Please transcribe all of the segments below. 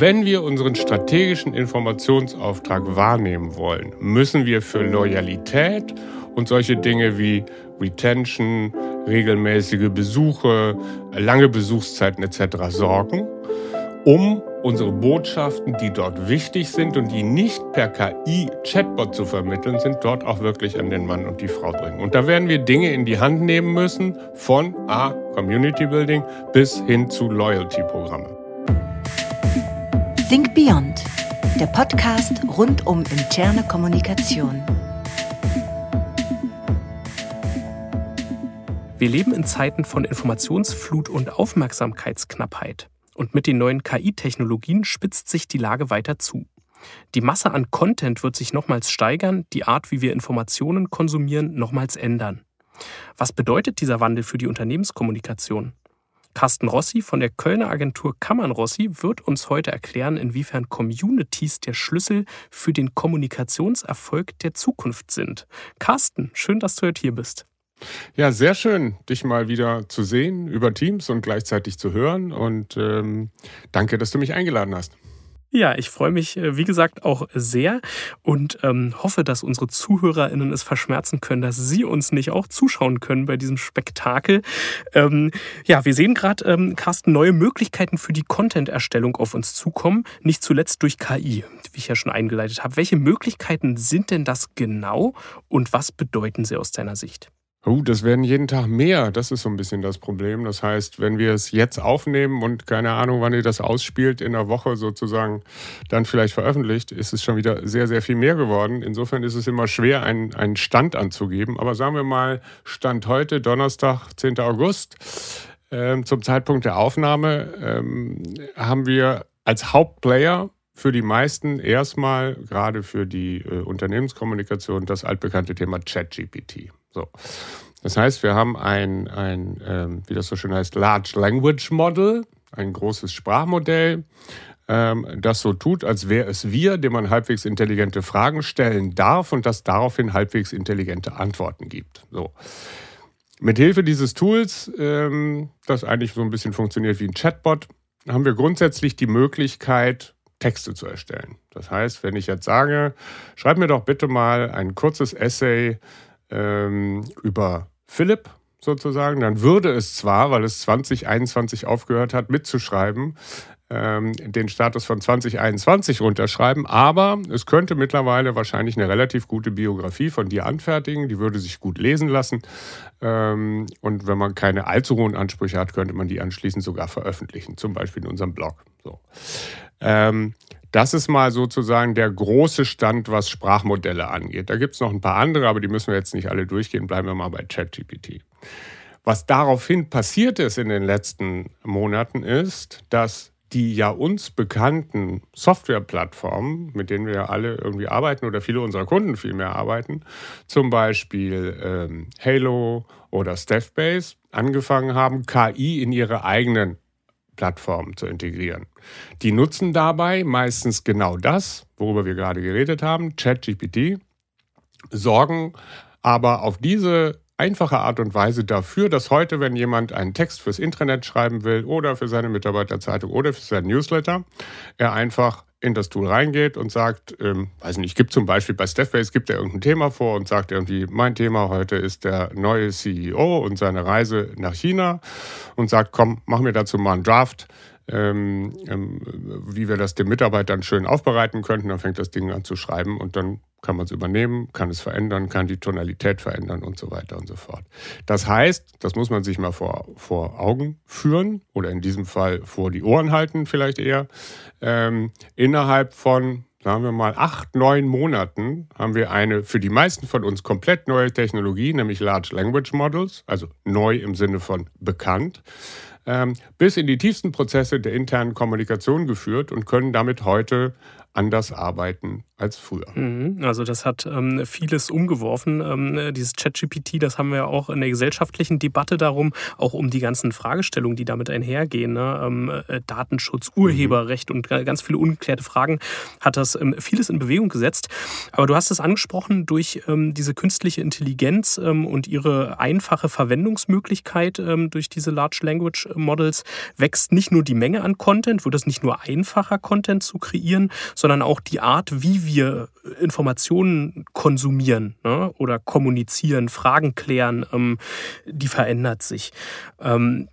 Wenn wir unseren strategischen Informationsauftrag wahrnehmen wollen, müssen wir für Loyalität und solche Dinge wie Retention, regelmäßige Besuche, lange Besuchszeiten etc. sorgen, um unsere Botschaften, die dort wichtig sind und die nicht per KI-Chatbot zu vermitteln sind, dort auch wirklich an den Mann und die Frau bringen. Und da werden wir Dinge in die Hand nehmen müssen, von A, Community Building bis hin zu Loyalty-Programmen. Think Beyond, der Podcast rund um interne Kommunikation. Wir leben in Zeiten von Informationsflut und Aufmerksamkeitsknappheit. Und mit den neuen KI-Technologien spitzt sich die Lage weiter zu. Die Masse an Content wird sich nochmals steigern, die Art, wie wir Informationen konsumieren, nochmals ändern. Was bedeutet dieser Wandel für die Unternehmenskommunikation? Carsten Rossi von der Kölner Agentur Kammern Rossi wird uns heute erklären, inwiefern Communities der Schlüssel für den Kommunikationserfolg der Zukunft sind. Carsten, schön, dass du heute hier bist. Ja, sehr schön, dich mal wieder zu sehen über Teams und gleichzeitig zu hören. Und ähm, danke, dass du mich eingeladen hast. Ja, ich freue mich, äh, wie gesagt, auch sehr und ähm, hoffe, dass unsere ZuhörerInnen es verschmerzen können, dass sie uns nicht auch zuschauen können bei diesem Spektakel. Ähm, ja, wir sehen gerade, ähm, Carsten, neue Möglichkeiten für die Content-Erstellung auf uns zukommen, nicht zuletzt durch KI, wie ich ja schon eingeleitet habe. Welche Möglichkeiten sind denn das genau und was bedeuten sie aus deiner Sicht? Oh, das werden jeden Tag mehr. Das ist so ein bisschen das Problem. Das heißt, wenn wir es jetzt aufnehmen und keine Ahnung, wann ihr das ausspielt, in der Woche sozusagen dann vielleicht veröffentlicht, ist es schon wieder sehr, sehr viel mehr geworden. Insofern ist es immer schwer, einen, einen Stand anzugeben. Aber sagen wir mal, Stand heute, Donnerstag, 10. August, äh, zum Zeitpunkt der Aufnahme, äh, haben wir als Hauptplayer für die meisten erstmal, gerade für die äh, Unternehmenskommunikation, das altbekannte Thema ChatGPT. So. Das heißt, wir haben ein, ein ähm, wie das so schön heißt, Large Language Model, ein großes Sprachmodell, ähm, das so tut, als wäre es wir, dem man halbwegs intelligente Fragen stellen darf und das daraufhin halbwegs intelligente Antworten gibt. So. Mithilfe dieses Tools, ähm, das eigentlich so ein bisschen funktioniert wie ein Chatbot, haben wir grundsätzlich die Möglichkeit, Texte zu erstellen. Das heißt, wenn ich jetzt sage, schreib mir doch bitte mal ein kurzes Essay ähm, über Philipp sozusagen, dann würde es zwar, weil es 2021 aufgehört hat mitzuschreiben, ähm, den Status von 2021 runterschreiben, aber es könnte mittlerweile wahrscheinlich eine relativ gute Biografie von dir anfertigen, die würde sich gut lesen lassen ähm, und wenn man keine allzu hohen Ansprüche hat, könnte man die anschließend sogar veröffentlichen, zum Beispiel in unserem Blog. So. Ähm, das ist mal sozusagen der große Stand, was Sprachmodelle angeht. Da gibt es noch ein paar andere, aber die müssen wir jetzt nicht alle durchgehen. Bleiben wir mal bei ChatGPT. Was daraufhin passiert ist in den letzten Monaten ist, dass die ja uns bekannten Softwareplattformen, mit denen wir alle irgendwie arbeiten oder viele unserer Kunden vielmehr arbeiten, zum Beispiel ähm, Halo oder Staffbase, angefangen haben, KI in ihre eigenen Plattformen zu integrieren. Die nutzen dabei meistens genau das, worüber wir gerade geredet haben, ChatGPT, sorgen aber auf diese einfache Art und Weise dafür, dass heute, wenn jemand einen Text fürs Intranet schreiben will oder für seine Mitarbeiterzeitung oder für sein Newsletter, er einfach in das Tool reingeht und sagt, ähm, weiß nicht, gibt zum Beispiel bei Staffbase, gibt er irgendein Thema vor und sagt irgendwie, mein Thema heute ist der neue CEO und seine Reise nach China und sagt, komm, mach mir dazu mal einen Draft, ähm, ähm, wie wir das den Mitarbeitern schön aufbereiten könnten. Dann fängt das Ding an zu schreiben und dann kann man es übernehmen, kann es verändern, kann die Tonalität verändern und so weiter und so fort. Das heißt, das muss man sich mal vor, vor Augen führen oder in diesem Fall vor die Ohren halten vielleicht eher. Ähm, innerhalb von sagen wir mal, acht, neun Monaten haben wir eine für die meisten von uns komplett neue Technologie, nämlich Large Language Models, also neu im Sinne von bekannt, bis in die tiefsten Prozesse der internen Kommunikation geführt und können damit heute anders arbeiten als früher. Mhm. Also das hat ähm, vieles umgeworfen. Ähm, dieses ChatGPT, das haben wir auch in der gesellschaftlichen Debatte darum, auch um die ganzen Fragestellungen, die damit einhergehen. Ne? Ähm, äh, Datenschutz, Urheberrecht mhm. und ganz viele ungeklärte Fragen hat das ähm, vieles in Bewegung gesetzt. Aber du hast es angesprochen, durch ähm, diese künstliche Intelligenz ähm, und ihre einfache Verwendungsmöglichkeit durch diese Large Language Models wächst nicht nur die Menge an Content, wird es nicht nur einfacher, Content zu kreieren, sondern auch die Art, wie wir Informationen konsumieren ne, oder kommunizieren, Fragen klären, ähm, die verändert sich. Ähm,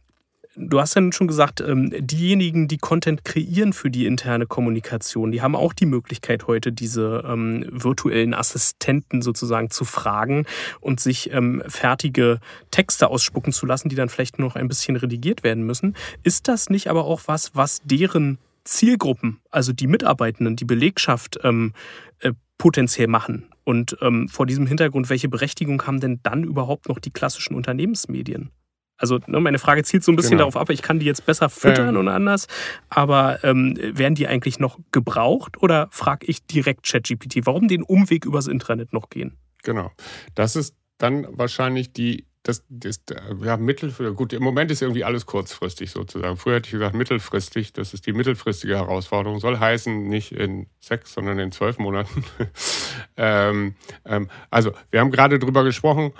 Du hast ja schon gesagt, ähm, diejenigen, die Content kreieren für die interne Kommunikation, die haben auch die Möglichkeit heute, diese ähm, virtuellen Assistenten sozusagen zu fragen und sich ähm, fertige Texte ausspucken zu lassen, die dann vielleicht noch ein bisschen redigiert werden müssen. Ist das nicht aber auch was, was deren Zielgruppen, also die Mitarbeitenden, die Belegschaft ähm, äh, potenziell machen. Und ähm, vor diesem Hintergrund, welche Berechtigung haben denn dann überhaupt noch die klassischen Unternehmensmedien? Also ne, meine Frage zielt so ein bisschen genau. darauf ab, ich kann die jetzt besser füttern ähm. und anders, aber ähm, werden die eigentlich noch gebraucht oder frage ich direkt ChatGPT? Warum den Umweg übers Intranet noch gehen? Genau. Das ist dann wahrscheinlich die das, das ja, mittel, gut, im Moment ist irgendwie alles kurzfristig sozusagen. Früher hätte ich gesagt mittelfristig, das ist die mittelfristige Herausforderung. Soll heißen, nicht in sechs, sondern in zwölf Monaten. ähm, ähm, also, wir haben gerade drüber gesprochen,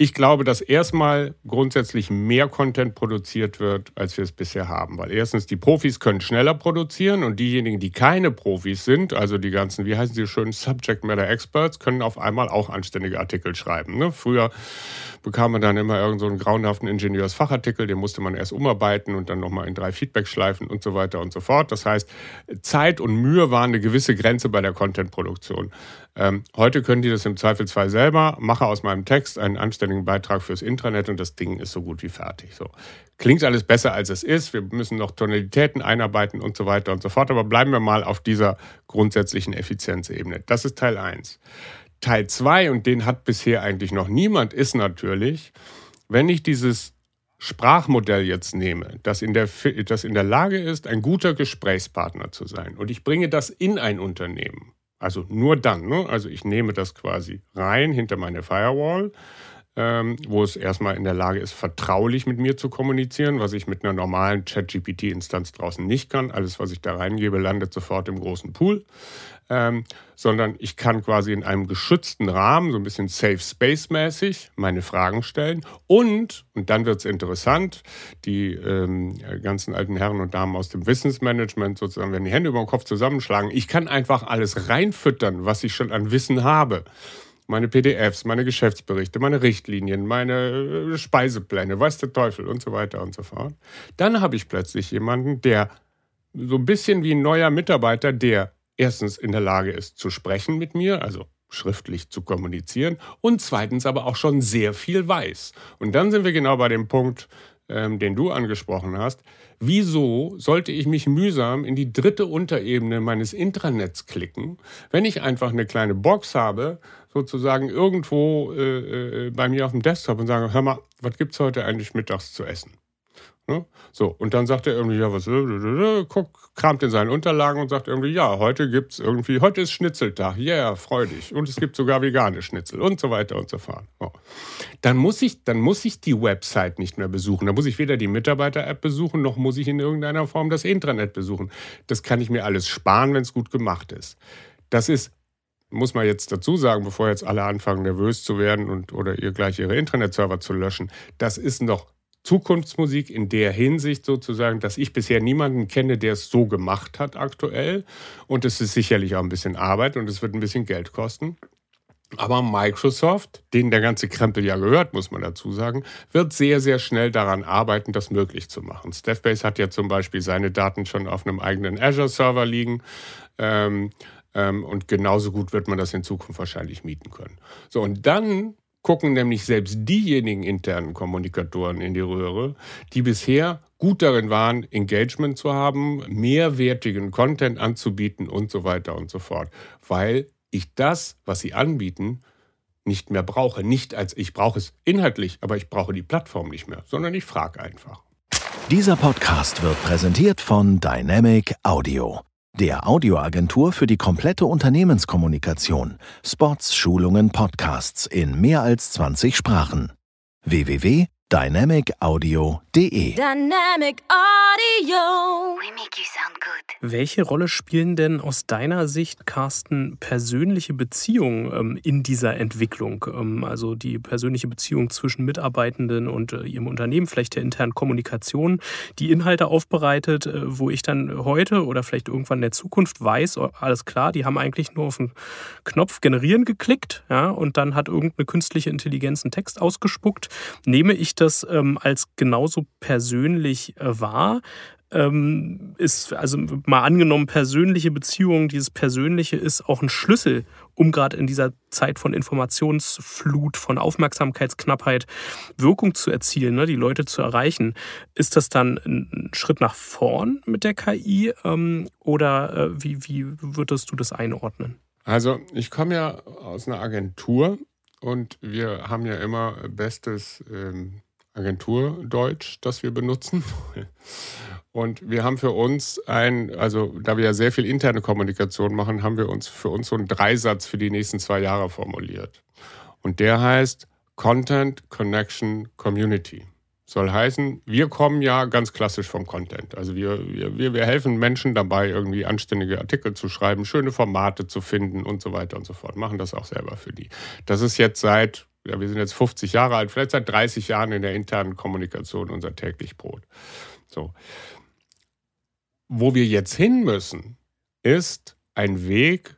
ich glaube, dass erstmal grundsätzlich mehr Content produziert wird, als wir es bisher haben. Weil erstens, die Profis können schneller produzieren und diejenigen, die keine Profis sind, also die ganzen, wie heißen sie schön, Subject Matter Experts, können auf einmal auch anständige Artikel schreiben. Ne? Früher bekam man dann immer irgendeinen so grauenhaften Ingenieursfachartikel, den musste man erst umarbeiten und dann nochmal in drei Feedback-Schleifen und so weiter und so fort. Das heißt, Zeit und Mühe waren eine gewisse Grenze bei der Content-Produktion. Ähm, heute können die das im Zweifelsfall selber, mache aus meinem Text einen anständigen Beitrag fürs Intranet und das Ding ist so gut wie fertig. So. Klingt alles besser, als es ist. Wir müssen noch Tonalitäten einarbeiten und so weiter und so fort. Aber bleiben wir mal auf dieser grundsätzlichen Effizienzebene. Das ist Teil 1. Teil 2, und den hat bisher eigentlich noch niemand, ist natürlich, wenn ich dieses Sprachmodell jetzt nehme, das in, der, das in der Lage ist, ein guter Gesprächspartner zu sein, und ich bringe das in ein Unternehmen, also nur dann. Ne? Also ich nehme das quasi rein hinter meine Firewall, ähm, wo es erstmal in der Lage ist, vertraulich mit mir zu kommunizieren, was ich mit einer normalen Chat-GPT-Instanz draußen nicht kann. Alles, was ich da reingebe, landet sofort im großen Pool. Ähm, sondern ich kann quasi in einem geschützten Rahmen, so ein bisschen Safe Space mäßig, meine Fragen stellen. Und, und dann wird es interessant, die ähm, ganzen alten Herren und Damen aus dem Wissensmanagement sozusagen, wenn die Hände über den Kopf zusammenschlagen, ich kann einfach alles reinfüttern, was ich schon an Wissen habe meine PDFs, meine Geschäftsberichte, meine Richtlinien, meine äh, Speisepläne, weiß der Teufel und so weiter und so fort. Dann habe ich plötzlich jemanden, der so ein bisschen wie ein neuer Mitarbeiter, der erstens in der Lage ist zu sprechen mit mir, also schriftlich zu kommunizieren und zweitens aber auch schon sehr viel weiß. Und dann sind wir genau bei dem Punkt, ähm, den du angesprochen hast. Wieso sollte ich mich mühsam in die dritte Unterebene meines Intranets klicken, wenn ich einfach eine kleine Box habe, sozusagen irgendwo äh, äh, bei mir auf dem Desktop und sage, hör mal, was gibt es heute eigentlich mittags zu essen? Ne? So, und dann sagt er irgendwie, ja, was, äh, äh, äh, guck, kramt in seinen Unterlagen und sagt irgendwie, ja, heute gibt es irgendwie, heute ist Schnitzeltag, ja, yeah, freu dich. Und es gibt sogar vegane Schnitzel und so weiter und so fort. So. Dann, muss ich, dann muss ich die Website nicht mehr besuchen. Dann muss ich weder die Mitarbeiter-App besuchen, noch muss ich in irgendeiner Form das Intranet besuchen. Das kann ich mir alles sparen, wenn es gut gemacht ist. Das ist muss man jetzt dazu sagen, bevor jetzt alle anfangen nervös zu werden und oder ihr gleich ihre Internetserver zu löschen, das ist noch Zukunftsmusik in der Hinsicht sozusagen, dass ich bisher niemanden kenne, der es so gemacht hat aktuell. Und es ist sicherlich auch ein bisschen Arbeit und es wird ein bisschen Geld kosten. Aber Microsoft, denen der ganze Krempel ja gehört, muss man dazu sagen, wird sehr, sehr schnell daran arbeiten, das möglich zu machen. Staffbase hat ja zum Beispiel seine Daten schon auf einem eigenen Azure-Server liegen. Ähm, und genauso gut wird man das in Zukunft wahrscheinlich mieten können. So, und dann gucken nämlich selbst diejenigen internen Kommunikatoren in die Röhre, die bisher gut darin waren, Engagement zu haben, mehrwertigen Content anzubieten und so weiter und so fort. Weil ich das, was sie anbieten, nicht mehr brauche. Nicht als ich brauche es inhaltlich, aber ich brauche die Plattform nicht mehr, sondern ich frage einfach. Dieser Podcast wird präsentiert von Dynamic Audio, der Audioagentur für die komplette Unternehmenskommunikation. Spots, Schulungen, Podcasts in mehr als 20 Sprachen. www.dynamicaudio.de Dynamic Audio. Welche Rolle spielen denn aus deiner Sicht, Carsten, persönliche Beziehungen ähm, in dieser Entwicklung? Ähm, also die persönliche Beziehung zwischen Mitarbeitenden und äh, ihrem Unternehmen, vielleicht der internen Kommunikation, die Inhalte aufbereitet, äh, wo ich dann heute oder vielleicht irgendwann in der Zukunft weiß, oh, alles klar, die haben eigentlich nur auf den Knopf generieren geklickt, ja, und dann hat irgendeine künstliche Intelligenz einen Text ausgespuckt. Nehme ich das ähm, als genauso persönlich äh, wahr? Ähm, ist, also mal angenommen, persönliche Beziehungen, dieses Persönliche ist auch ein Schlüssel, um gerade in dieser Zeit von Informationsflut, von Aufmerksamkeitsknappheit Wirkung zu erzielen, ne, die Leute zu erreichen. Ist das dann ein Schritt nach vorn mit der KI ähm, oder äh, wie, wie würdest du das einordnen? Also ich komme ja aus einer Agentur und wir haben ja immer bestes ähm, Agenturdeutsch, das wir benutzen. Und wir haben für uns ein, also da wir ja sehr viel interne Kommunikation machen, haben wir uns für uns so einen Dreisatz für die nächsten zwei Jahre formuliert. Und der heißt Content, Connection, Community. Soll heißen, wir kommen ja ganz klassisch vom Content. Also wir, wir, wir helfen Menschen dabei, irgendwie anständige Artikel zu schreiben, schöne Formate zu finden und so weiter und so fort. Machen das auch selber für die. Das ist jetzt seit, ja, wir sind jetzt 50 Jahre alt, vielleicht seit 30 Jahren in der internen Kommunikation unser täglich Brot. So. Wo wir jetzt hin müssen, ist ein Weg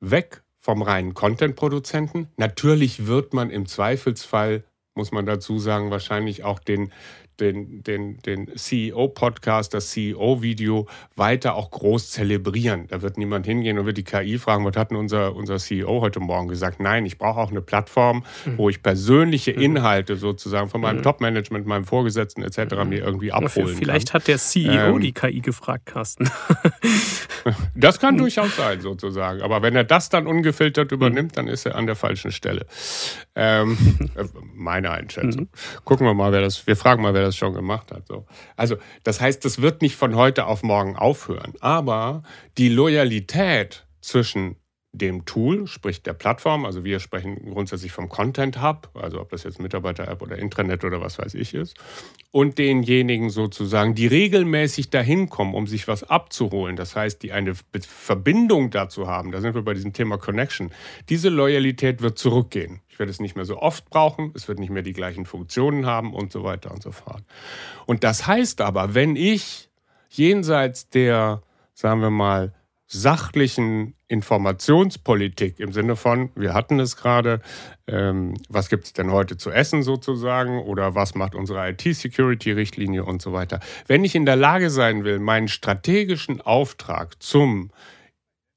weg vom reinen Content-Produzenten. Natürlich wird man im Zweifelsfall, muss man dazu sagen, wahrscheinlich auch den den, den, den CEO-Podcast, das CEO-Video weiter auch groß zelebrieren. Da wird niemand hingehen und wird die KI fragen, was hat denn unser, unser CEO heute Morgen gesagt? Nein, ich brauche auch eine Plattform, mhm. wo ich persönliche mhm. Inhalte sozusagen von meinem mhm. Top-Management, meinem Vorgesetzten etc. Mhm. mir irgendwie abholen Vielleicht kann. hat der CEO ähm, die KI gefragt, Carsten. das kann durchaus sein, sozusagen. Aber wenn er das dann ungefiltert übernimmt, dann ist er an der falschen Stelle. Ähm, meine Einschätzung. Mhm. Gucken wir mal, wer das, wir fragen mal, wer das schon gemacht hat. So. Also, das heißt, das wird nicht von heute auf morgen aufhören. Aber die Loyalität zwischen dem Tool, sprich der Plattform, also wir sprechen grundsätzlich vom Content Hub, also ob das jetzt Mitarbeiter-App oder Intranet oder was weiß ich ist, und denjenigen sozusagen, die regelmäßig dahin kommen, um sich was abzuholen, das heißt, die eine Verbindung dazu haben, da sind wir bei diesem Thema Connection, diese Loyalität wird zurückgehen. Ich werde es nicht mehr so oft brauchen, es wird nicht mehr die gleichen Funktionen haben und so weiter und so fort. Und das heißt aber, wenn ich jenseits der, sagen wir mal, sachlichen Informationspolitik im Sinne von, wir hatten es gerade, ähm, was gibt es denn heute zu essen sozusagen oder was macht unsere IT-Security-Richtlinie und so weiter. Wenn ich in der Lage sein will, meinen strategischen Auftrag zum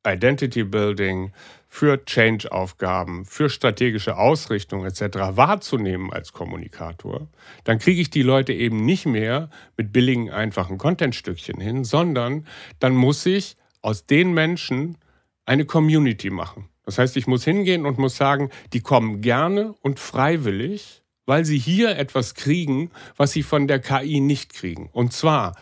Identity Building, für Change-Aufgaben, für strategische Ausrichtung etc. wahrzunehmen als Kommunikator, dann kriege ich die Leute eben nicht mehr mit billigen, einfachen Contentstückchen hin, sondern dann muss ich aus den Menschen eine Community machen. Das heißt, ich muss hingehen und muss sagen, die kommen gerne und freiwillig, weil sie hier etwas kriegen, was sie von der KI nicht kriegen. Und zwar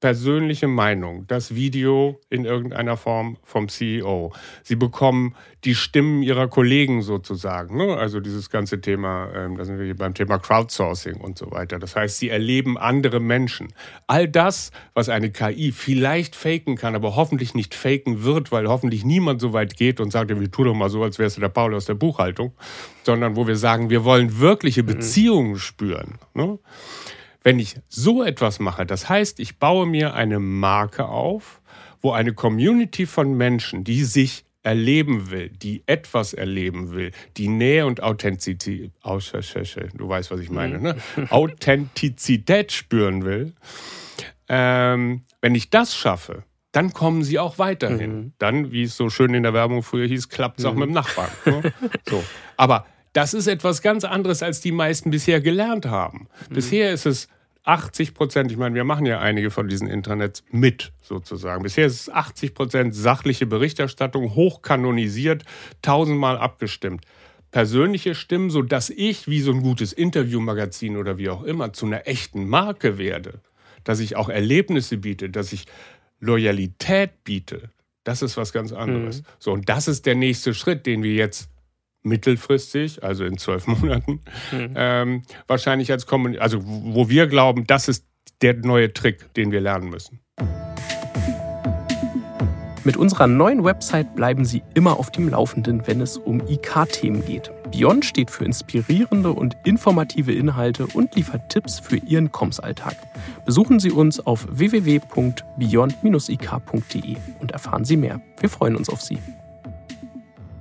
persönliche Meinung, das Video in irgendeiner Form vom CEO. Sie bekommen die Stimmen ihrer Kollegen sozusagen. Ne? Also dieses ganze Thema, ähm, da sind wir hier beim Thema Crowdsourcing und so weiter. Das heißt, sie erleben andere Menschen. All das, was eine KI vielleicht faken kann, aber hoffentlich nicht faken wird, weil hoffentlich niemand so weit geht und sagt, wir tu doch mal so, als wärst du der Paul aus der Buchhaltung, sondern wo wir sagen, wir wollen wirkliche mhm. Beziehungen spüren. Ne? Wenn ich so etwas mache, das heißt, ich baue mir eine Marke auf, wo eine Community von Menschen, die sich erleben will, die etwas erleben will, die Nähe und Authentizität, du weißt, was ich meine, ne? Mhm. Authentizität spüren will, ähm, wenn ich das schaffe, dann kommen sie auch weiterhin. Mhm. Dann, wie es so schön in der Werbung früher hieß, klappt es mhm. auch mit dem Nachbarn. Ne? So. Aber das ist etwas ganz anderes, als die meisten bisher gelernt haben. Mhm. Bisher ist es 80 Prozent, ich meine, wir machen ja einige von diesen Internets mit sozusagen. Bisher ist es 80 Prozent sachliche Berichterstattung, hochkanonisiert, tausendmal abgestimmt. Persönliche Stimmen, sodass ich, wie so ein gutes Interviewmagazin oder wie auch immer, zu einer echten Marke werde. Dass ich auch Erlebnisse biete, dass ich Loyalität biete. Das ist was ganz anderes. Mhm. So, und das ist der nächste Schritt, den wir jetzt mittelfristig, also in zwölf Monaten, mhm. ähm, wahrscheinlich als Kommunikation, also wo wir glauben, das ist der neue Trick, den wir lernen müssen. Mit unserer neuen Website bleiben Sie immer auf dem Laufenden, wenn es um IK-Themen geht. Beyond steht für inspirierende und informative Inhalte und liefert Tipps für Ihren Kommsalltag. Besuchen Sie uns auf www.beyond-ik.de und erfahren Sie mehr. Wir freuen uns auf Sie.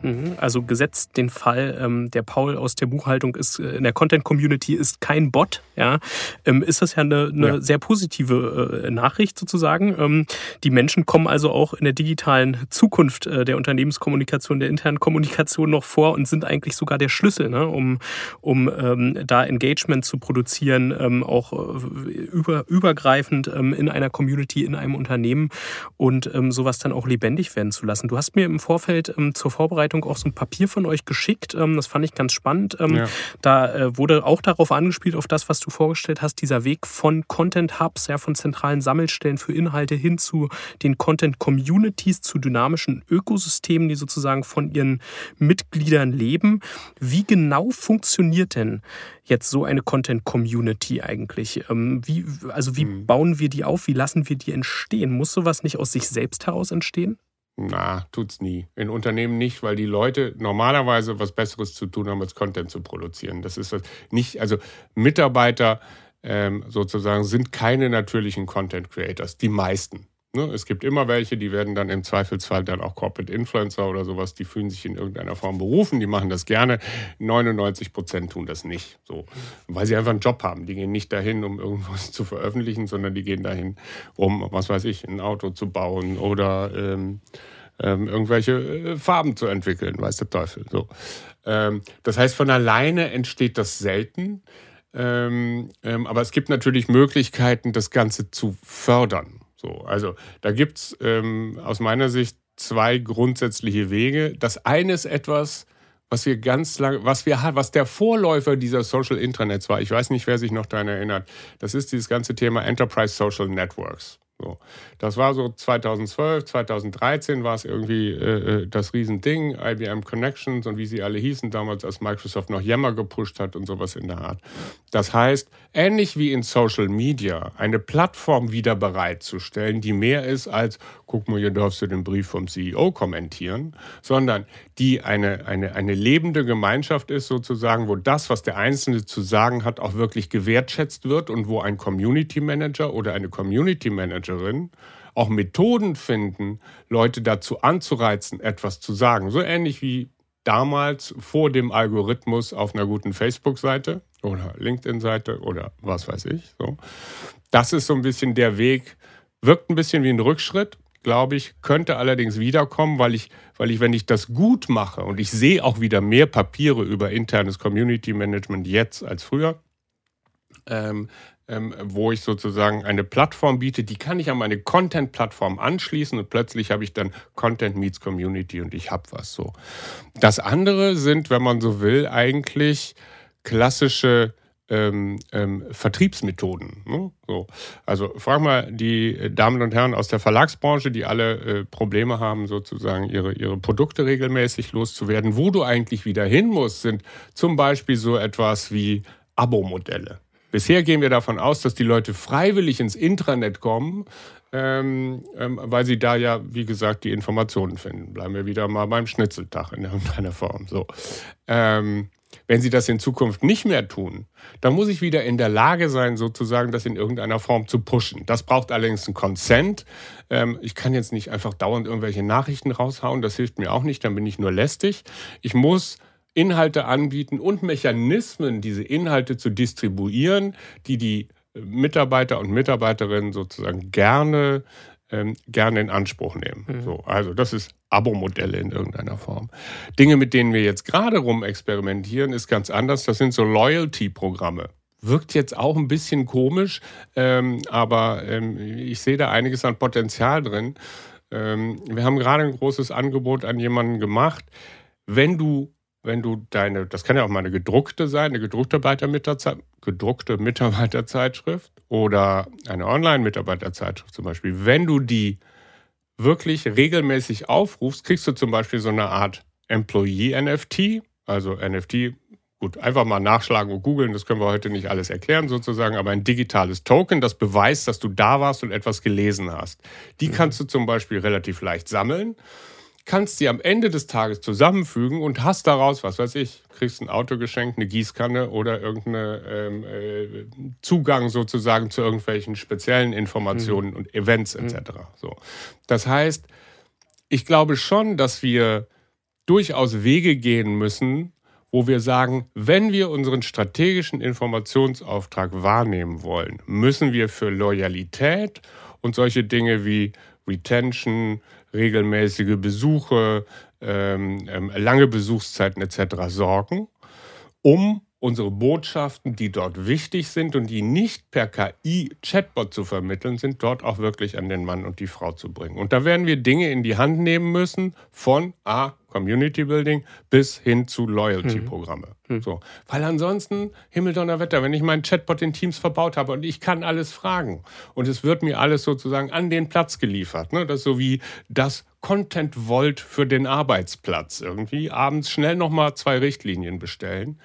Mhm. Also gesetzt den Fall, ähm, der Paul aus der Buchhaltung ist äh, in der Content Community ist kein Bot, ja, ähm, ist das ja eine, eine ja. sehr positive äh, Nachricht sozusagen. Ähm, die Menschen kommen also auch in der digitalen Zukunft äh, der Unternehmenskommunikation, der internen Kommunikation noch vor und sind eigentlich sogar der Schlüssel, ne, um, um ähm, da Engagement zu produzieren, ähm, auch äh, über, übergreifend ähm, in einer Community, in einem Unternehmen und sowas dann auch lebendig werden zu lassen. Du hast mir im Vorfeld zur Vorbereitung Vorbereitung auch so ein Papier von euch geschickt. Ähm, das fand ich ganz spannend. Ähm, ja. Da äh, wurde auch darauf angespielt, auf das, was du vorgestellt hast, dieser Weg von Content Hubs, ja, von zentralen Sammelstellen für Inhalte hin zu den Content Communities, zu dynamischen Ökosystemen, die sozusagen von ihren Mitgliedern leben. Wie genau funktioniert denn jetzt so eine Content Community eigentlich? Ähm, wie, also wie mhm. bauen wir die auf? Wie lassen wir die entstehen? Muss sowas nicht aus sich selbst heraus entstehen? Na, tut's nie. In Unternehmen nicht, weil die Leute normalerweise was Besseres zu tun haben, als Content zu produzieren. Das ist was nicht, also Mitarbeiter ähm, sozusagen sind keine natürlichen Content Creators, die meisten. Ne? Es gibt immer welche, die werden dann im Zweifelsfall dann auch Corporate Influencer oder sowas, die fühlen sich in irgendeiner Form berufen, die machen das gerne. 99 Prozent tun das nicht, so, weil sie einfach einen Job haben. Die gehen nicht dahin, um irgendwas zu veröffentlichen, sondern die gehen dahin, um, was weiß ich, ein Auto zu bauen oder ähm, ähm, irgendwelche äh, Farben zu entwickeln, weiß der Teufel. So. Ähm, das heißt, von alleine entsteht das selten. Ähm, ähm, aber es gibt natürlich Möglichkeiten, das Ganze zu fördern. So, also da gibt es ähm, aus meiner Sicht zwei grundsätzliche Wege. Das eine ist etwas, was wir ganz lange, was wir was der Vorläufer dieser Social Intranets war. Ich weiß nicht, wer sich noch daran erinnert. Das ist dieses ganze Thema Enterprise Social Networks. So. Das war so 2012, 2013 war es irgendwie äh, äh, das Riesending, IBM Connections und wie sie alle hießen damals, als Microsoft noch Yammer gepusht hat und sowas in der Art. Das heißt, ähnlich wie in Social Media, eine Plattform wieder bereitzustellen, die mehr ist als, guck mal, hier darfst du den Brief vom CEO kommentieren, sondern die eine, eine, eine lebende Gemeinschaft ist sozusagen, wo das, was der Einzelne zu sagen hat, auch wirklich gewertschätzt wird und wo ein Community Manager oder eine Community Managerin auch Methoden finden, Leute dazu anzureizen, etwas zu sagen. So ähnlich wie damals vor dem Algorithmus auf einer guten Facebook-Seite oder LinkedIn-Seite oder was weiß ich. So. Das ist so ein bisschen der Weg, wirkt ein bisschen wie ein Rückschritt, glaube ich, könnte allerdings wiederkommen, weil ich, weil ich, wenn ich das gut mache und ich sehe auch wieder mehr Papiere über internes Community Management jetzt als früher, ähm, ähm, wo ich sozusagen eine Plattform biete, die kann ich an meine Content-Plattform anschließen und plötzlich habe ich dann Content meets Community und ich habe was so. Das andere sind, wenn man so will, eigentlich klassische ähm, ähm, Vertriebsmethoden. Ne? So. Also frag mal die Damen und Herren aus der Verlagsbranche, die alle äh, Probleme haben, sozusagen ihre, ihre Produkte regelmäßig loszuwerden. Wo du eigentlich wieder hin musst, sind zum Beispiel so etwas wie Abo-Modelle. Bisher gehen wir davon aus, dass die Leute freiwillig ins Intranet kommen, ähm, ähm, weil sie da ja, wie gesagt, die Informationen finden. Bleiben wir wieder mal beim Schnitzeltag in irgendeiner Form. So. Ähm, wenn sie das in Zukunft nicht mehr tun, dann muss ich wieder in der Lage sein, sozusagen das in irgendeiner Form zu pushen. Das braucht allerdings einen Consent. Ähm, ich kann jetzt nicht einfach dauernd irgendwelche Nachrichten raushauen, das hilft mir auch nicht, dann bin ich nur lästig. Ich muss Inhalte anbieten und Mechanismen, diese Inhalte zu distribuieren, die die Mitarbeiter und Mitarbeiterinnen sozusagen gerne ähm, gerne in Anspruch nehmen. Mhm. So, also das ist Abo-Modelle in irgendeiner Form. Dinge, mit denen wir jetzt gerade rum experimentieren, ist ganz anders. Das sind so Loyalty-Programme. Wirkt jetzt auch ein bisschen komisch, ähm, aber ähm, ich sehe da einiges an Potenzial drin. Ähm, wir haben gerade ein großes Angebot an jemanden gemacht. Wenn du wenn du deine, das kann ja auch mal eine gedruckte sein, eine gedruckte, gedruckte Mitarbeiterzeitschrift oder eine Online-Mitarbeiterzeitschrift zum Beispiel, wenn du die wirklich regelmäßig aufrufst, kriegst du zum Beispiel so eine Art Employee-NFT, also NFT, gut, einfach mal nachschlagen und googeln, das können wir heute nicht alles erklären sozusagen, aber ein digitales Token, das beweist, dass du da warst und etwas gelesen hast. Die mhm. kannst du zum Beispiel relativ leicht sammeln kannst sie am Ende des Tages zusammenfügen und hast daraus, was weiß ich, kriegst ein Auto geschenkt, eine Gießkanne oder irgendeinen ähm, äh, Zugang sozusagen zu irgendwelchen speziellen Informationen mhm. und Events etc. Mhm. So. Das heißt, ich glaube schon, dass wir durchaus Wege gehen müssen, wo wir sagen, wenn wir unseren strategischen Informationsauftrag wahrnehmen wollen, müssen wir für Loyalität und solche Dinge wie Retention, regelmäßige Besuche, ähm, ähm, lange Besuchszeiten etc. sorgen, um unsere Botschaften, die dort wichtig sind und die nicht per KI-Chatbot zu vermitteln sind, dort auch wirklich an den Mann und die Frau zu bringen. Und da werden wir Dinge in die Hand nehmen müssen von A, Community Building bis hin zu Loyalty-Programme. Mhm. mhm. So. Weil ansonsten, Himmeldonnerwetter, wenn ich meinen Chatbot in Teams verbaut habe und ich kann alles fragen und es wird mir alles sozusagen an den Platz geliefert. Ne? Das ist so wie das Content Vault für den Arbeitsplatz. Irgendwie abends schnell nochmal zwei Richtlinien bestellen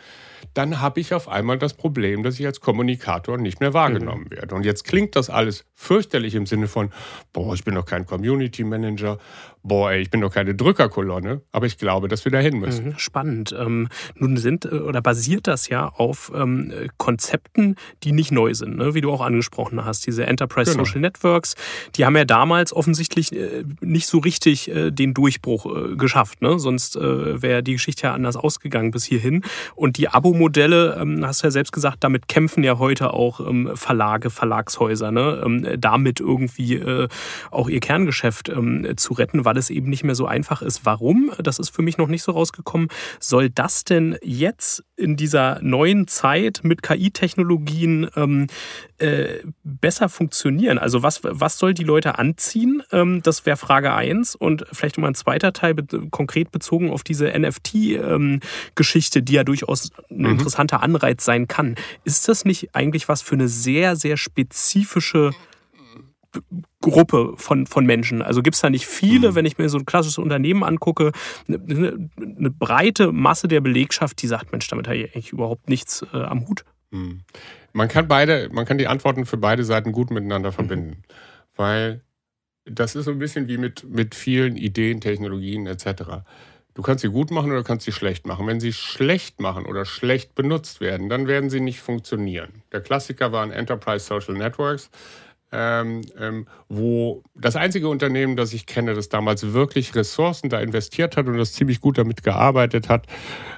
dann habe ich auf einmal das Problem, dass ich als Kommunikator nicht mehr wahrgenommen mhm. werde. Und jetzt klingt das alles fürchterlich im Sinne von, boah, ich bin doch kein Community Manager boah, ey, ich bin doch keine Drückerkolonne, aber ich glaube, dass wir dahin müssen. Mhm, spannend. Ähm, nun sind äh, oder basiert das ja auf ähm, Konzepten, die nicht neu sind, ne? wie du auch angesprochen hast. Diese Enterprise genau. Social Networks, die haben ja damals offensichtlich äh, nicht so richtig äh, den Durchbruch äh, geschafft. Ne? Sonst äh, wäre die Geschichte ja anders ausgegangen bis hierhin. Und die Abo-Modelle, ähm, hast du ja selbst gesagt, damit kämpfen ja heute auch ähm, Verlage, Verlagshäuser, ne? Ähm, damit irgendwie äh, auch ihr Kerngeschäft ähm, zu retten, weil weil es eben nicht mehr so einfach ist. Warum? Das ist für mich noch nicht so rausgekommen. Soll das denn jetzt in dieser neuen Zeit mit KI-Technologien ähm, äh, besser funktionieren? Also was, was soll die Leute anziehen? Ähm, das wäre Frage 1 und vielleicht nochmal ein zweiter Teil be konkret bezogen auf diese NFT-Geschichte, ähm, die ja durchaus ein mhm. interessanter Anreiz sein kann. Ist das nicht eigentlich was für eine sehr, sehr spezifische Gruppe von, von Menschen. Also gibt es da nicht viele, mhm. wenn ich mir so ein klassisches Unternehmen angucke, eine, eine, eine, breite Masse der Belegschaft, die sagt, Mensch, damit habe ich eigentlich überhaupt nichts äh, am Hut. Mhm. Man kann beide, man kann die Antworten für beide Seiten gut miteinander mhm. verbinden. Mhm. Weil das ist so ein bisschen wie mit, mit vielen Ideen, Technologien etc. Du kannst sie gut machen oder kannst sie schlecht machen. Wenn sie schlecht machen oder schlecht benutzt werden, dann werden sie nicht funktionieren. Der Klassiker waren Enterprise Social Networks ähm, ähm, wo das einzige Unternehmen, das ich kenne, das damals wirklich Ressourcen da investiert hat und das ziemlich gut damit gearbeitet hat,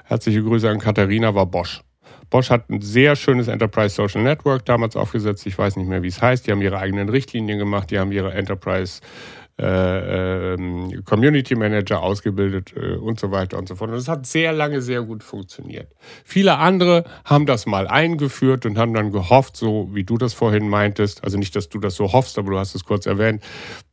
herzliche Grüße an Katharina, war Bosch. Bosch hat ein sehr schönes Enterprise Social Network damals aufgesetzt. Ich weiß nicht mehr, wie es heißt. Die haben ihre eigenen Richtlinien gemacht. Die haben ihre Enterprise äh, ähm, Community Manager ausgebildet äh, und so weiter und so fort. Und es hat sehr lange sehr gut funktioniert. Viele andere haben das mal eingeführt und haben dann gehofft, so wie du das vorhin meintest, also nicht, dass du das so hoffst, aber du hast es kurz erwähnt,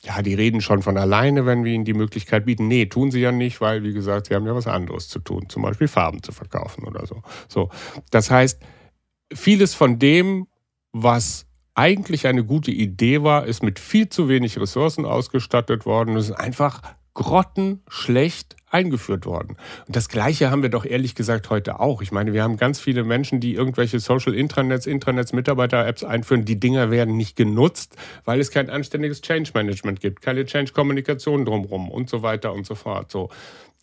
ja, die reden schon von alleine, wenn wir ihnen die Möglichkeit bieten. Nee, tun sie ja nicht, weil, wie gesagt, sie haben ja was anderes zu tun, zum Beispiel Farben zu verkaufen oder so. So, das heißt, vieles von dem, was eigentlich eine gute Idee war, ist mit viel zu wenig Ressourcen ausgestattet worden. Es ist einfach grottenschlecht eingeführt worden. Und das Gleiche haben wir doch ehrlich gesagt heute auch. Ich meine, wir haben ganz viele Menschen, die irgendwelche Social Intranets, Intranets, Mitarbeiter-Apps einführen. Die Dinger werden nicht genutzt, weil es kein anständiges Change Management gibt, keine Change-Kommunikation drumherum und so weiter und so fort. So.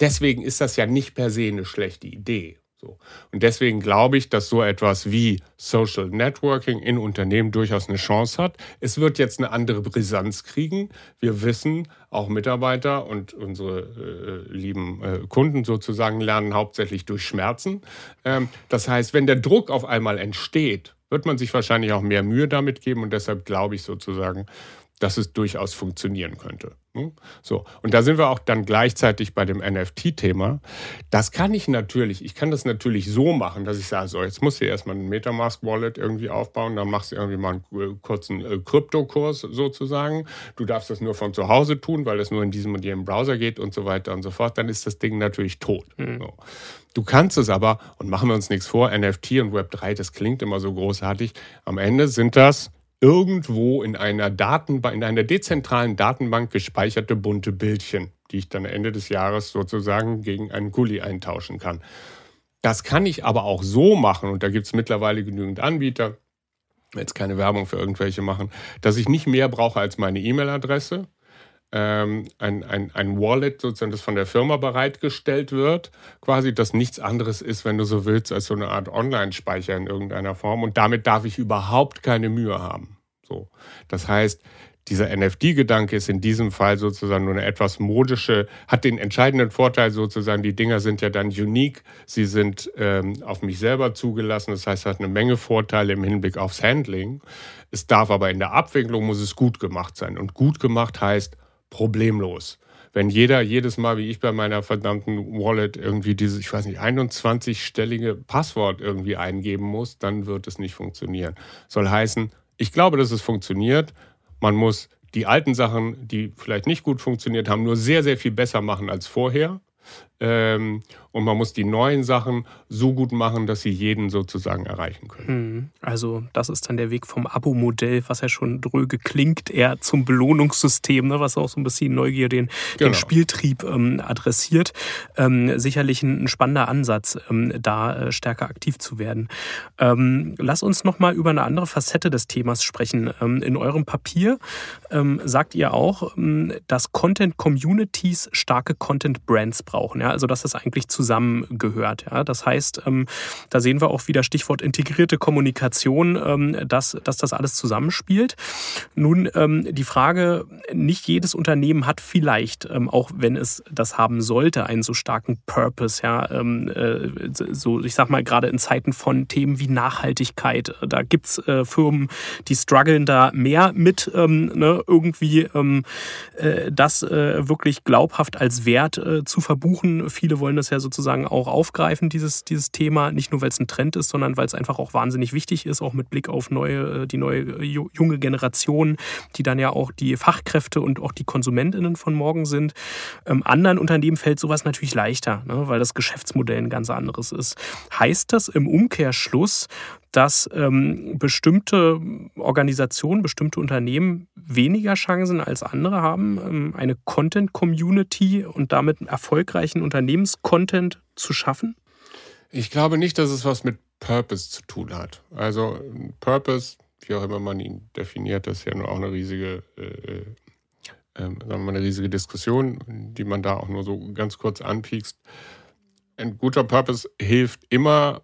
Deswegen ist das ja nicht per se eine schlechte Idee. So. Und deswegen glaube ich, dass so etwas wie Social Networking in Unternehmen durchaus eine Chance hat. Es wird jetzt eine andere Brisanz kriegen. Wir wissen, auch Mitarbeiter und unsere äh, lieben äh, Kunden sozusagen lernen hauptsächlich durch Schmerzen. Ähm, das heißt, wenn der Druck auf einmal entsteht, wird man sich wahrscheinlich auch mehr Mühe damit geben. Und deshalb glaube ich sozusagen, dass es durchaus funktionieren könnte. Hm? So, und da sind wir auch dann gleichzeitig bei dem NFT-Thema. Das kann ich natürlich, ich kann das natürlich so machen, dass ich sage, so, jetzt musst du erstmal ein Metamask-Wallet irgendwie aufbauen, dann machst du irgendwie mal einen äh, kurzen äh, Kryptokurs sozusagen. Du darfst das nur von zu Hause tun, weil das nur in diesem und jenem Browser geht und so weiter und so fort. Dann ist das Ding natürlich tot. Mhm. So. Du kannst es aber, und machen wir uns nichts vor, NFT und Web3, das klingt immer so großartig. Am Ende sind das irgendwo in einer Datenbank, in einer dezentralen Datenbank gespeicherte bunte Bildchen, die ich dann Ende des Jahres sozusagen gegen einen Gully eintauschen kann. Das kann ich aber auch so machen, und da gibt es mittlerweile genügend Anbieter, jetzt keine Werbung für irgendwelche machen, dass ich nicht mehr brauche als meine E-Mail-Adresse ähm, ein, ein, ein Wallet sozusagen, das von der Firma bereitgestellt wird, quasi, das nichts anderes ist, wenn du so willst, als so eine Art Online-Speicher in irgendeiner Form. Und damit darf ich überhaupt keine Mühe haben. So. Das heißt, dieser NFT-Gedanke ist in diesem Fall sozusagen nur eine etwas modische, hat den entscheidenden Vorteil sozusagen, die Dinger sind ja dann unique, sie sind ähm, auf mich selber zugelassen, das heißt, es hat eine Menge Vorteile im Hinblick aufs Handling. Es darf aber in der Abwicklung, muss es gut gemacht sein. Und gut gemacht heißt, problemlos. Wenn jeder jedes Mal, wie ich bei meiner verdammten Wallet, irgendwie dieses, ich weiß nicht, 21-stellige Passwort irgendwie eingeben muss, dann wird es nicht funktionieren. Soll heißen, ich glaube, dass es funktioniert. Man muss die alten Sachen, die vielleicht nicht gut funktioniert haben, nur sehr, sehr viel besser machen als vorher. Ähm, und man muss die neuen Sachen so gut machen, dass sie jeden sozusagen erreichen können. Hm. Also das ist dann der Weg vom Abo-Modell, was ja schon dröge klingt, eher zum Belohnungssystem, ne, was auch so ein bisschen Neugier, den, genau. den Spieltrieb ähm, adressiert. Ähm, sicherlich ein, spannender Ansatz, ähm, da äh, stärker aktiv zu werden. Ähm, lass uns nochmal über eine andere Facette des Themas sprechen. Ähm, in eurem Papier sagt ihr auch, dass Content-Communities starke Content-Brands brauchen. Ja? Also dass das eigentlich zu zusammengehört. Ja? Das heißt, ähm, da sehen wir auch wieder Stichwort integrierte Kommunikation, ähm, dass, dass das alles zusammenspielt. Nun ähm, die Frage, nicht jedes Unternehmen hat vielleicht, ähm, auch wenn es das haben sollte, einen so starken Purpose. Ja? Ähm, äh, so, ich sag mal, gerade in Zeiten von Themen wie Nachhaltigkeit, da gibt es äh, Firmen, die strugglen da mehr mit, ähm, ne, irgendwie äh, das äh, wirklich glaubhaft als Wert äh, zu verbuchen. Viele wollen das ja so sozusagen auch aufgreifen, dieses, dieses Thema. Nicht nur, weil es ein Trend ist, sondern weil es einfach auch wahnsinnig wichtig ist, auch mit Blick auf neue, äh, die neue äh, junge Generation, die dann ja auch die Fachkräfte und auch die KonsumentInnen von morgen sind. Ähm, anderen Unternehmen fällt sowas natürlich leichter, ne, weil das Geschäftsmodell ein ganz anderes ist. Heißt das im Umkehrschluss, dass ähm, bestimmte Organisationen, bestimmte Unternehmen weniger Chancen als andere haben, ähm, eine Content-Community und damit erfolgreichen Unternehmenscontent zu schaffen? Ich glaube nicht, dass es was mit Purpose zu tun hat. Also Purpose, wie auch immer man ihn definiert, ist ja nur auch eine riesige, äh, äh, ähm, eine riesige Diskussion, die man da auch nur so ganz kurz anpiekst. Ein guter Purpose hilft immer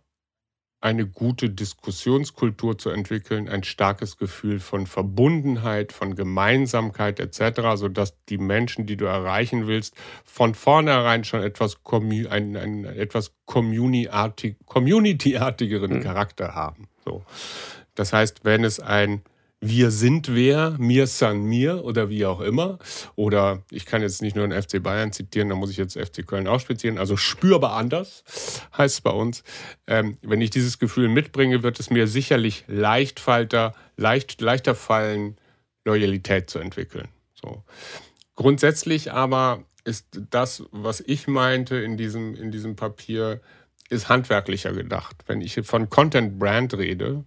eine gute Diskussionskultur zu entwickeln, ein starkes Gefühl von Verbundenheit, von Gemeinsamkeit etc., sodass die Menschen, die du erreichen willst, von vornherein schon etwas, einen, einen etwas Community-artigeren mhm. Charakter haben. So. Das heißt, wenn es ein wir sind wer, mir san mir oder wie auch immer. Oder ich kann jetzt nicht nur den FC Bayern zitieren, da muss ich jetzt FC Köln auch spezieren. Also spürbar anders heißt es bei uns. Ähm, wenn ich dieses Gefühl mitbringe, wird es mir sicherlich leicht leicht, leichter fallen, Loyalität zu entwickeln. So. Grundsätzlich aber ist das, was ich meinte in diesem, in diesem Papier, ist handwerklicher gedacht. Wenn ich von Content Brand rede,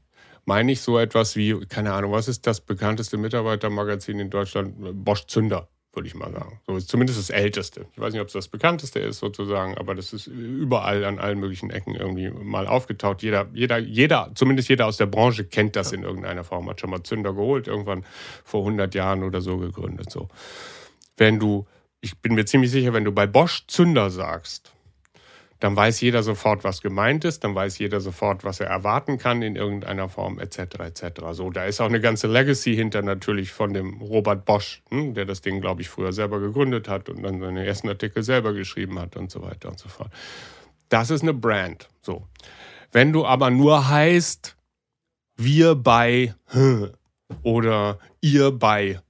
meine ich so etwas wie, keine Ahnung, was ist das bekannteste Mitarbeitermagazin in Deutschland? Bosch Zünder, würde ich mal sagen. So ist zumindest das älteste. Ich weiß nicht, ob es das bekannteste ist sozusagen, aber das ist überall an allen möglichen Ecken irgendwie mal aufgetaucht. Jeder, jeder, jeder, zumindest jeder aus der Branche kennt das in irgendeiner Form, hat schon mal Zünder geholt, irgendwann vor 100 Jahren oder so gegründet. So. Wenn du, ich bin mir ziemlich sicher, wenn du bei Bosch Zünder sagst, dann weiß jeder sofort, was gemeint ist, dann weiß jeder sofort, was er erwarten kann in irgendeiner Form, etc. etc. So, da ist auch eine ganze Legacy hinter natürlich von dem Robert Bosch, hm, der das Ding, glaube ich, früher selber gegründet hat und dann seine ersten Artikel selber geschrieben hat und so weiter und so fort. Das ist eine Brand. So. Wenn du aber nur heißt, wir bei, oder ihr bei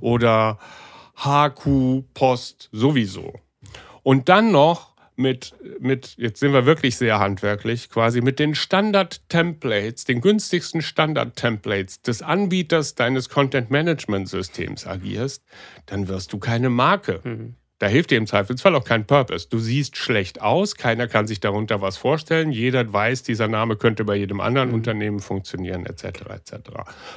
oder HQ Post sowieso. Und dann noch mit, mit, jetzt sind wir wirklich sehr handwerklich, quasi mit den Standard-Templates, den günstigsten Standard-Templates des Anbieters deines Content-Management-Systems agierst, dann wirst du keine Marke. Mhm. Da hilft dir im Zweifelsfall auch kein Purpose. Du siehst schlecht aus, keiner kann sich darunter was vorstellen, jeder weiß, dieser Name könnte bei jedem anderen mhm. Unternehmen funktionieren, etc. etc.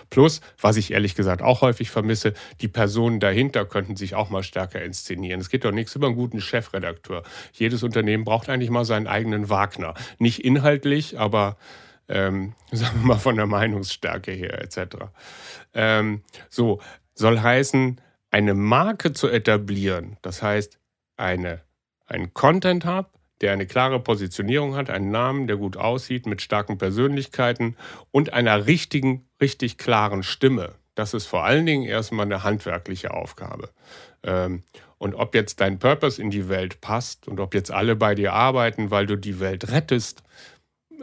Plus, was ich ehrlich gesagt auch häufig vermisse, die Personen dahinter könnten sich auch mal stärker inszenieren. Es geht doch nichts über einen guten Chefredakteur. Jedes Unternehmen braucht eigentlich mal seinen eigenen Wagner. Nicht inhaltlich, aber ähm, sagen wir mal von der Meinungsstärke her, etc. Ähm, so, soll heißen, eine Marke zu etablieren, das heißt eine, einen Content Hub, der eine klare Positionierung hat, einen Namen, der gut aussieht, mit starken Persönlichkeiten und einer richtigen, richtig klaren Stimme. Das ist vor allen Dingen erstmal eine handwerkliche Aufgabe. Ähm, und ob jetzt dein Purpose in die Welt passt und ob jetzt alle bei dir arbeiten, weil du die Welt rettest,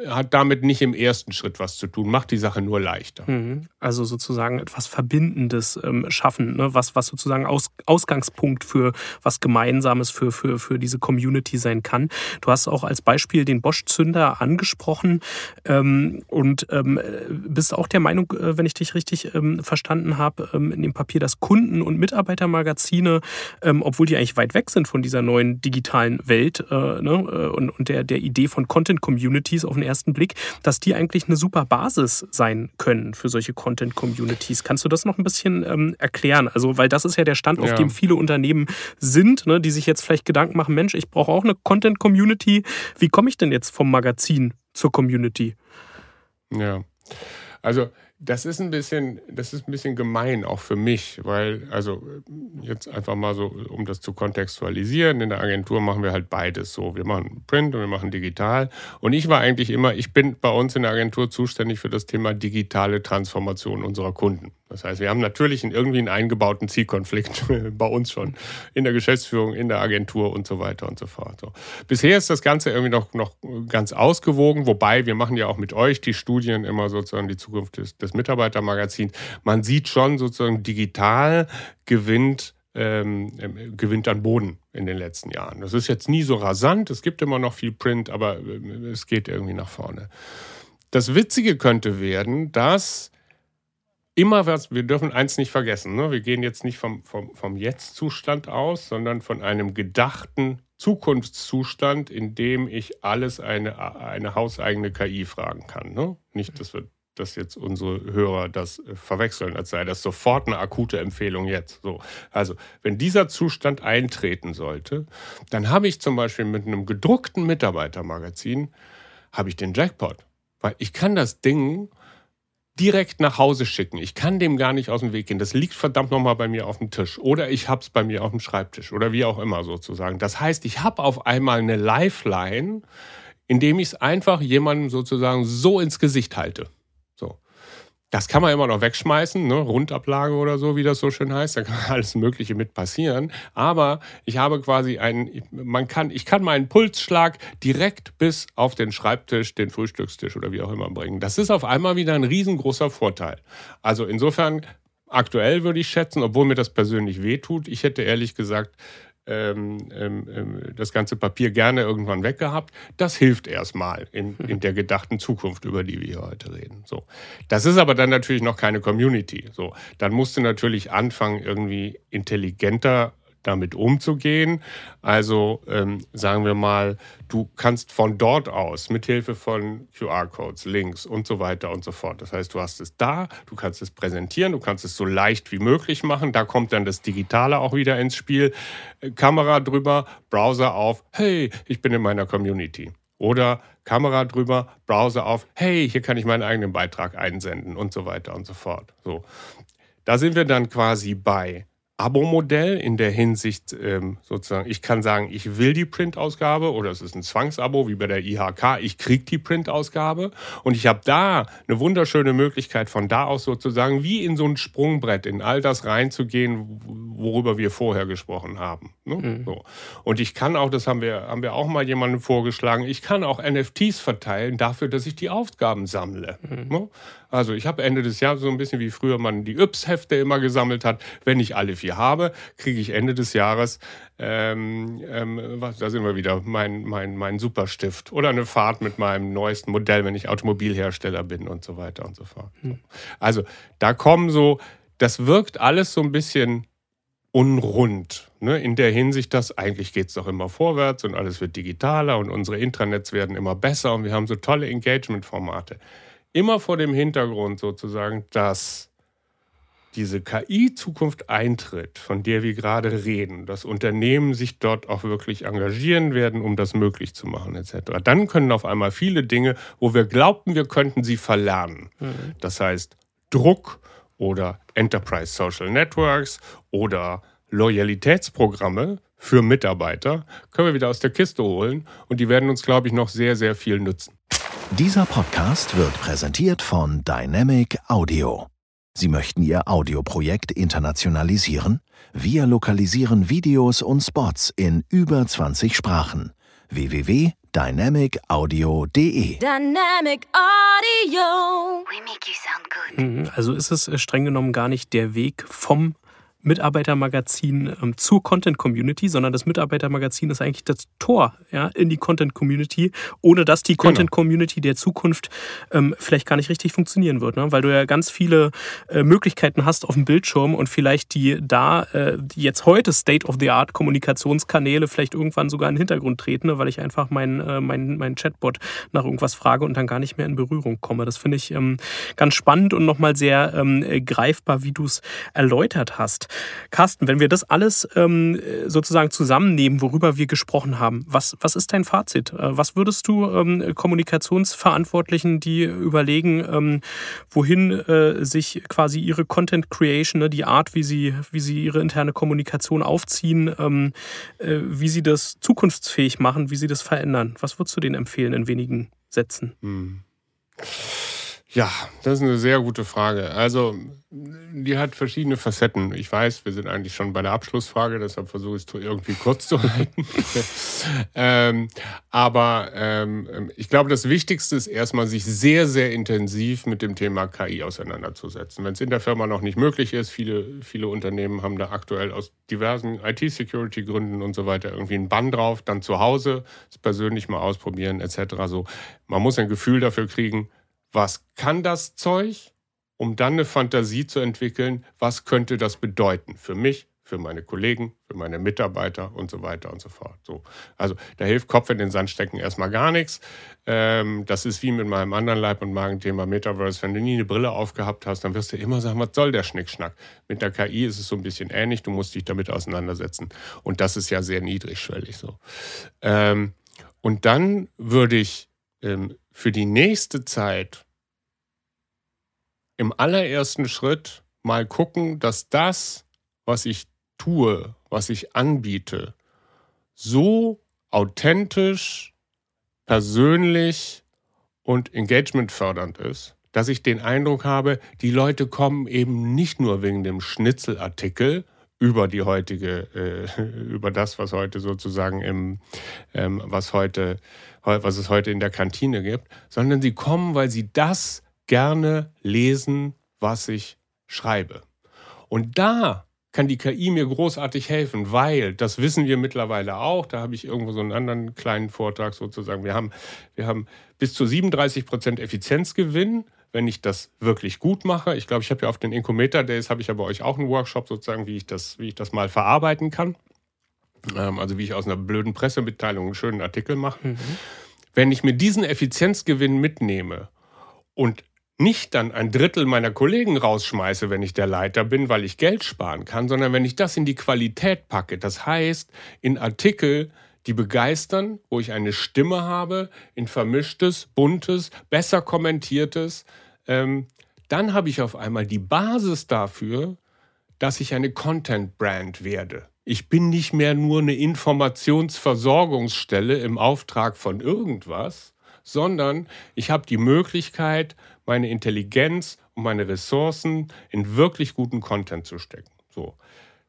hat damit nicht im ersten Schritt was zu tun, macht die Sache nur leichter. Mhm. Also sozusagen etwas Verbindendes ähm, schaffen, ne? was, was sozusagen Aus, Ausgangspunkt für was Gemeinsames für, für, für diese Community sein kann. Du hast auch als Beispiel den Bosch-Zünder angesprochen ähm, und ähm, bist auch der Meinung, äh, wenn ich dich richtig ähm, verstanden habe, ähm, in dem Papier, dass Kunden- und Mitarbeitermagazine, ähm, obwohl die eigentlich weit weg sind von dieser neuen digitalen Welt äh, ne? Äh, und, und der, der Idee von Content-Communities auf den ersten Blick, dass die eigentlich eine super Basis sein können für solche Content-Communities. Kannst du das noch ein bisschen ähm, erklären? Also, weil das ist ja der Stand, auf ja. dem viele Unternehmen sind, ne, die sich jetzt vielleicht Gedanken machen, Mensch, ich brauche auch eine Content-Community. Wie komme ich denn jetzt vom Magazin zur Community? Ja, also das ist ein bisschen, das ist ein bisschen gemein auch für mich, weil, also jetzt einfach mal so, um das zu kontextualisieren, in der Agentur machen wir halt beides so. Wir machen Print und wir machen digital. Und ich war eigentlich immer, ich bin bei uns in der Agentur zuständig für das Thema digitale Transformation unserer Kunden. Das heißt, wir haben natürlich irgendwie einen eingebauten Zielkonflikt bei uns schon in der Geschäftsführung, in der Agentur und so weiter und so fort. So. Bisher ist das Ganze irgendwie noch, noch ganz ausgewogen, wobei wir machen ja auch mit euch die Studien immer sozusagen die Zukunft des, des Mitarbeitermagazins. Man sieht schon sozusagen digital gewinnt ähm, ähm, gewinnt an Boden in den letzten Jahren. Das ist jetzt nie so rasant, es gibt immer noch viel Print, aber äh, es geht irgendwie nach vorne. Das Witzige könnte werden, dass immer was, wir dürfen eins nicht vergessen, ne? wir gehen jetzt nicht vom, vom, vom Jetzt-Zustand aus, sondern von einem gedachten Zukunftszustand, in dem ich alles eine, eine hauseigene KI fragen kann. Ne? Nicht, dass wir dass jetzt unsere Hörer das äh, verwechseln, als sei das sofort eine akute Empfehlung jetzt. So. Also, wenn dieser Zustand eintreten sollte, dann habe ich zum Beispiel mit einem gedruckten Mitarbeitermagazin habe ich den Jackpot. Weil ich kann das Ding direkt nach Hause schicken. Ich kann dem gar nicht aus dem Weg gehen. Das liegt verdammt nochmal bei mir auf dem Tisch. Oder ich habe es bei mir auf dem Schreibtisch. Oder wie auch immer sozusagen. Das heißt, ich habe auf einmal eine Lifeline, indem ich es einfach jemandem sozusagen so ins Gesicht halte. Das kann man immer noch wegschmeißen, ne? Rundablage oder so, wie das so schön heißt. Da kann alles Mögliche mit passieren. Aber ich habe quasi einen, man kann, ich kann meinen Pulsschlag direkt bis auf den Schreibtisch, den Frühstückstisch oder wie auch immer bringen. Das ist auf einmal wieder ein riesengroßer Vorteil. Also insofern aktuell würde ich schätzen, obwohl mir das persönlich wehtut. Ich hätte ehrlich gesagt ähm, ähm, ähm, das ganze Papier gerne irgendwann weggehabt. Das hilft erstmal in, in der gedachten Zukunft, über die wir hier heute reden. So. Das ist aber dann natürlich noch keine Community. So. Dann musst du natürlich anfangen, irgendwie intelligenter damit umzugehen. Also ähm, sagen wir mal, du kannst von dort aus mithilfe von QR-Codes, Links und so weiter und so fort. Das heißt, du hast es da, du kannst es präsentieren, du kannst es so leicht wie möglich machen. Da kommt dann das Digitale auch wieder ins Spiel. Äh, Kamera drüber, Browser auf, hey, ich bin in meiner Community. Oder Kamera drüber, Browser auf, hey, hier kann ich meinen eigenen Beitrag einsenden und so weiter und so fort. So. Da sind wir dann quasi bei Abo-Modell in der Hinsicht ähm, sozusagen, ich kann sagen, ich will die Printausgabe oder es ist ein Zwangsabo wie bei der IHK, ich kriege die Printausgabe und ich habe da eine wunderschöne Möglichkeit von da aus sozusagen wie in so ein Sprungbrett in all das reinzugehen, worüber wir vorher gesprochen haben. Ne? Mhm. So. Und ich kann auch, das haben wir, haben wir auch mal jemandem vorgeschlagen, ich kann auch NFTs verteilen dafür, dass ich die Aufgaben sammle. Mhm. Ne? Also ich habe Ende des Jahres so ein bisschen wie früher man die Yps-Hefte immer gesammelt hat. Wenn ich alle vier habe, kriege ich Ende des Jahres, ähm, ähm, was, da sind wir wieder, mein, mein, mein Superstift oder eine Fahrt mit meinem neuesten Modell, wenn ich Automobilhersteller bin und so weiter und so fort. Hm. Also da kommen so, das wirkt alles so ein bisschen unrund. Ne? In der Hinsicht, dass eigentlich geht es doch immer vorwärts und alles wird digitaler und unsere Intranets werden immer besser und wir haben so tolle Engagement-Formate immer vor dem Hintergrund sozusagen, dass diese KI-Zukunft eintritt, von der wir gerade reden, dass Unternehmen sich dort auch wirklich engagieren werden, um das möglich zu machen, etc. Dann können auf einmal viele Dinge, wo wir glaubten, wir könnten sie verlernen. Mhm. Das heißt Druck oder Enterprise Social Networks oder Loyalitätsprogramme für Mitarbeiter können wir wieder aus der Kiste holen und die werden uns, glaube ich, noch sehr, sehr viel nützen. Dieser Podcast wird präsentiert von Dynamic Audio. Sie möchten Ihr Audioprojekt internationalisieren? Wir lokalisieren Videos und Spots in über 20 Sprachen. www.dynamicaudio.de Dynamic Audio. We make you sound good. Mhm, also ist es äh, streng genommen gar nicht der Weg vom Mitarbeitermagazin ähm, zur Content Community, sondern das Mitarbeitermagazin ist eigentlich das Tor ja, in die Content Community, ohne dass die genau. Content Community der Zukunft ähm, vielleicht gar nicht richtig funktionieren wird, ne? weil du ja ganz viele äh, Möglichkeiten hast auf dem Bildschirm und vielleicht die da äh, die jetzt heute State of the Art Kommunikationskanäle vielleicht irgendwann sogar in den Hintergrund treten, ne? weil ich einfach meinen äh, mein, mein Chatbot nach irgendwas frage und dann gar nicht mehr in Berührung komme. Das finde ich ähm, ganz spannend und nochmal sehr ähm, greifbar, wie du es erläutert hast. Carsten, wenn wir das alles ähm, sozusagen zusammennehmen, worüber wir gesprochen haben, was, was ist dein Fazit? Äh, was würdest du ähm, Kommunikationsverantwortlichen, die überlegen, ähm, wohin äh, sich quasi ihre Content Creation, ne, die Art, wie sie, wie sie ihre interne Kommunikation aufziehen, ähm, äh, wie sie das zukunftsfähig machen, wie sie das verändern? Was würdest du denen empfehlen in wenigen Sätzen? Hm. Ja, das ist eine sehr gute Frage. Also, die hat verschiedene Facetten. Ich weiß, wir sind eigentlich schon bei der Abschlussfrage, deshalb versuche ich es irgendwie kurz zu halten. ähm, aber ähm, ich glaube, das Wichtigste ist erstmal, sich sehr, sehr intensiv mit dem Thema KI auseinanderzusetzen. Wenn es in der Firma noch nicht möglich ist, viele, viele Unternehmen haben da aktuell aus diversen IT-Security-Gründen und so weiter irgendwie einen Bann drauf, dann zu Hause es persönlich mal ausprobieren etc. So, man muss ein Gefühl dafür kriegen, was kann das Zeug, um dann eine Fantasie zu entwickeln, was könnte das bedeuten für mich, für meine Kollegen, für meine Mitarbeiter und so weiter und so fort. So. Also da hilft Kopf in den Sand stecken erstmal gar nichts. Ähm, das ist wie mit meinem anderen Leib- und Magenthema Metaverse. Wenn du nie eine Brille aufgehabt hast, dann wirst du immer sagen, was soll der Schnickschnack? Mit der KI ist es so ein bisschen ähnlich, du musst dich damit auseinandersetzen. Und das ist ja sehr niedrigschwellig so. Ähm, und dann würde ich ähm, für die nächste Zeit im allerersten Schritt mal gucken, dass das, was ich tue, was ich anbiete, so authentisch, persönlich und engagementfördernd ist, dass ich den Eindruck habe, die Leute kommen eben nicht nur wegen dem Schnitzelartikel über die heutige, äh, über das, was heute sozusagen im, ähm, was heute was es heute in der Kantine gibt, sondern sie kommen, weil sie das gerne lesen, was ich schreibe. Und da kann die KI mir großartig helfen, weil das wissen wir mittlerweile auch. Da habe ich irgendwo so einen anderen kleinen Vortrag sozusagen. Wir haben, wir haben bis zu 37 Prozent Effizienzgewinn, wenn ich das wirklich gut mache. Ich glaube, ich habe ja auf den Incometer Days habe ich ja bei euch auch einen Workshop sozusagen, wie ich das, wie ich das mal verarbeiten kann. Ähm, also wie ich aus einer blöden Pressemitteilung einen schönen Artikel mache. Mhm. Wenn ich mir diesen Effizienzgewinn mitnehme und nicht dann ein Drittel meiner Kollegen rausschmeiße, wenn ich der Leiter bin, weil ich Geld sparen kann, sondern wenn ich das in die Qualität packe, das heißt in Artikel, die begeistern, wo ich eine Stimme habe, in vermischtes, buntes, besser kommentiertes, ähm, dann habe ich auf einmal die Basis dafür, dass ich eine Content-Brand werde. Ich bin nicht mehr nur eine Informationsversorgungsstelle im Auftrag von irgendwas, sondern ich habe die Möglichkeit, meine Intelligenz und meine Ressourcen in wirklich guten Content zu stecken.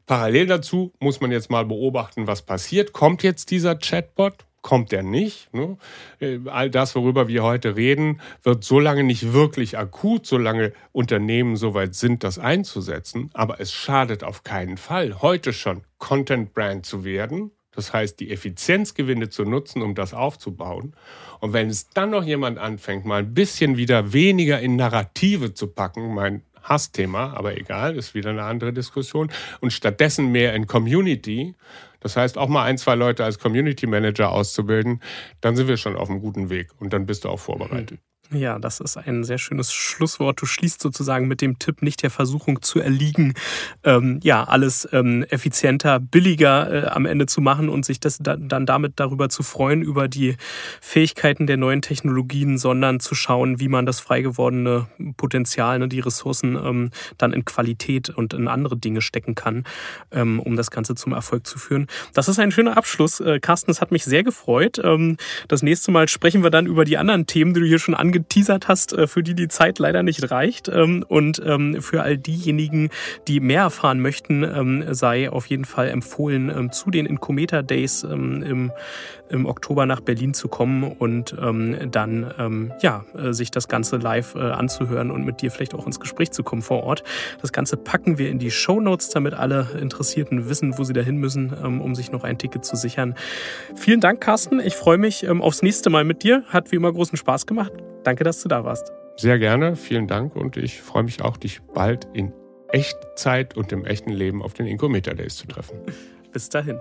So. Parallel dazu muss man jetzt mal beobachten, was passiert. Kommt jetzt dieser Chatbot? Kommt er nicht? Ne? Äh, all das, worüber wir heute reden, wird so lange nicht wirklich akut, solange Unternehmen soweit sind, das einzusetzen. Aber es schadet auf keinen Fall, heute schon Content Brand zu werden das heißt, die Effizienzgewinne zu nutzen, um das aufzubauen. Und wenn es dann noch jemand anfängt, mal ein bisschen wieder weniger in Narrative zu packen, mein Hassthema, aber egal, ist wieder eine andere Diskussion, und stattdessen mehr in Community, das heißt auch mal ein, zwei Leute als Community Manager auszubilden, dann sind wir schon auf einem guten Weg und dann bist du auch vorbereitet. Ja, das ist ein sehr schönes Schlusswort. Du schließt sozusagen mit dem Tipp, nicht der Versuchung zu erliegen, ähm, ja, alles ähm, effizienter, billiger äh, am Ende zu machen und sich das da, dann damit darüber zu freuen, über die Fähigkeiten der neuen Technologien, sondern zu schauen, wie man das frei gewordene Potenzial, ne, die Ressourcen ähm, dann in Qualität und in andere Dinge stecken kann, ähm, um das Ganze zum Erfolg zu führen. Das ist ein schöner Abschluss. Äh, Carsten, es hat mich sehr gefreut. Ähm, das nächste Mal sprechen wir dann über die anderen Themen, die du hier schon angesprochen angeteasert hast, äh, für die die Zeit leider nicht reicht. Ähm, und ähm, für all diejenigen, die mehr erfahren möchten, ähm, sei auf jeden Fall empfohlen, zu den Incometa Days im, Oktober nach Berlin zu kommen und dann ja, äh, sich das Ganze live äh, anzuhören und mit dir vielleicht auch ins Gespräch zu kommen vor Ort. Das Ganze packen wir in die Show Notes, damit alle Interessierten wissen, wo sie dahin müssen, um sich noch ein Ticket zu sichern. Vielen Dank, Carsten. Ich freue mich aufs nächste Mal mit dir. Hat wie immer großen Spaß gemacht. Danke, dass du da warst. Sehr gerne, vielen Dank und ich freue mich auch, dich bald in Echtzeit und im echten Leben auf den Incometer Days zu treffen. Bis dahin.